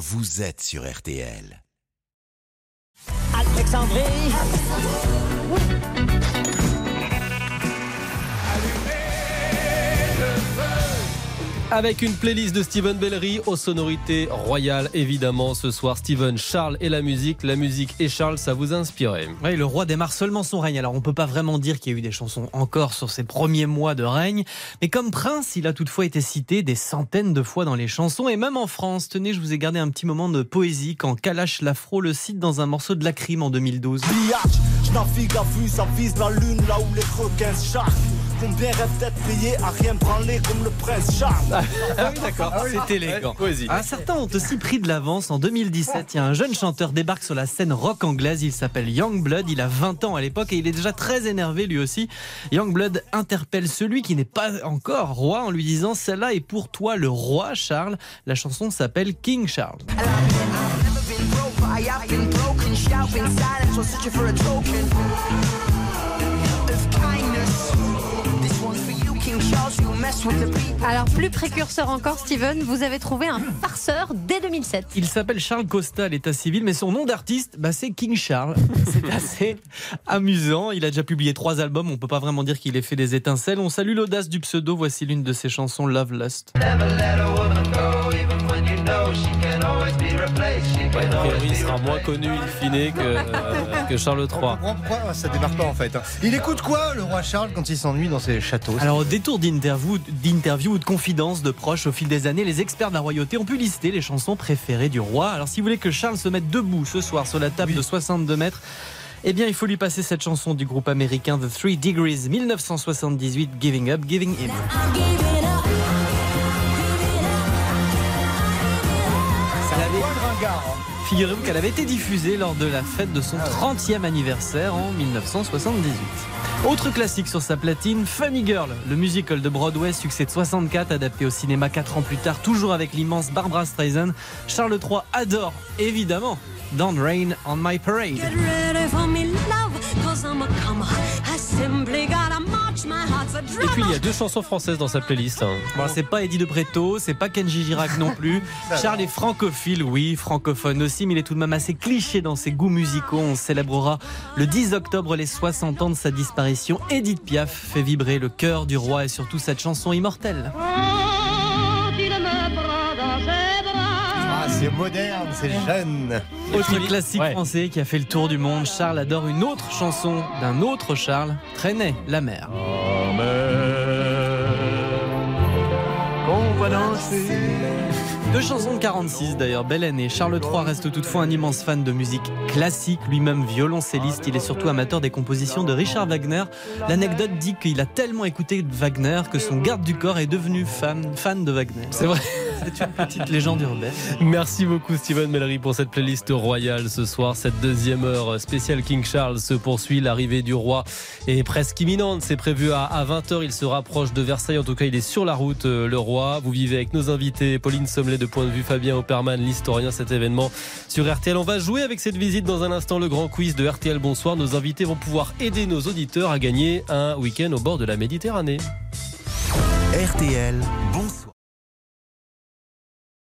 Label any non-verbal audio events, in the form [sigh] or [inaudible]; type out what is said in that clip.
vous êtes sur RTL. Alexandrie. Avec une playlist de Steven Bellery aux sonorités royales, évidemment. Ce soir, Steven, Charles et la musique. La musique et Charles, ça vous a inspiré Oui, le roi démarre seulement son règne. Alors, on peut pas vraiment dire qu'il y a eu des chansons encore sur ses premiers mois de règne. Mais comme prince, il a toutefois été cité des centaines de fois dans les chansons. Et même en France, tenez, je vous ai gardé un petit moment de poésie quand Kalash Lafro le cite dans un morceau de la crime en 2012. je navigue à vue, ça vise la lune là où les requins chargent. Combien rêve d'être payé à rien branler comme le prince Charles Ah oui, d'accord, c'est élégant. Ah, certains ont aussi pris de l'avance. En 2017, il y a un jeune chanteur débarque sur la scène rock anglaise. Il s'appelle Youngblood. Il a 20 ans à l'époque et il est déjà très énervé lui aussi. Youngblood interpelle celui qui n'est pas encore roi en lui disant Celle-là est pour toi le roi Charles. La chanson s'appelle King Charles. Alors, plus précurseur encore, Steven, vous avez trouvé un farceur dès 2007. Il s'appelle Charles Costa à l'état civil, mais son nom d'artiste, bah, c'est King Charles. [laughs] C'est assez amusant. Il a déjà publié trois albums. On peut pas vraiment dire qu'il ait fait des étincelles. On salue l'audace du pseudo. Voici l'une de ses chansons, Love Lust. Il sera moins connu, in fine, que, euh, que Charles III. Pourquoi ça démarre pas en fait hein Il écoute quoi, le roi Charles, quand il s'ennuie dans ses châteaux? Alors, au détour d'interviews ou de confidences de proches au fil des années, les experts de la royauté ont pu lister les chansons préférées du roi. Alors, si vous voulez que Charles se mette debout ce soir sur la table de 62 mètres, eh bien, il faut lui passer cette chanson du groupe américain The Three Degrees 1978, Giving Up, Giving In. Figurez-vous qu'elle avait été diffusée lors de la fête de son 30e anniversaire en 1978. Autre classique sur sa platine, Funny Girl, le musical de Broadway, succès de 64, adapté au cinéma 4 ans plus tard, toujours avec l'immense Barbara Streisand. Charles III adore, évidemment, Don't Rain on My Parade. Et puis il y a deux chansons françaises dans sa playlist. Hein. Bon, c'est pas Eddie de Preto, c'est pas Kenji Girac non plus. [laughs] Charles est francophile, oui, francophone aussi, mais il est tout de même assez cliché dans ses goûts musicaux. On célébrera le 10 octobre les 60 ans de sa disparition. Edith Piaf fait vibrer le cœur du roi et surtout cette chanson immortelle. C'est moderne, c'est jeune. Autre classique français qui a fait le tour du monde, Charles adore une autre chanson d'un autre Charles, Traînait la mer. Qu'on va danser. Deux chansons de 46 d'ailleurs, belle année. Charles III reste toutefois un immense fan de musique classique, lui-même violoncelliste. Il est surtout amateur des compositions de Richard Wagner. L'anecdote dit qu'il a tellement écouté Wagner que son garde du corps est devenu fan, fan de Wagner. C'est vrai. C'est une petite légende urbaine. Merci beaucoup Steven Mellery pour cette playlist royale ce soir. Cette deuxième heure spéciale King Charles se poursuit. L'arrivée du roi est presque imminente. C'est prévu à 20h. Il se rapproche de Versailles. En tout cas, il est sur la route, euh, le roi. Vous vivez avec nos invités, Pauline Sommelet de Point de Vue, Fabien Opperman, l'historien, cet événement sur RTL. On va jouer avec cette visite dans un instant le grand quiz de RTL. Bonsoir. Nos invités vont pouvoir aider nos auditeurs à gagner un week-end au bord de la Méditerranée. RTL, bon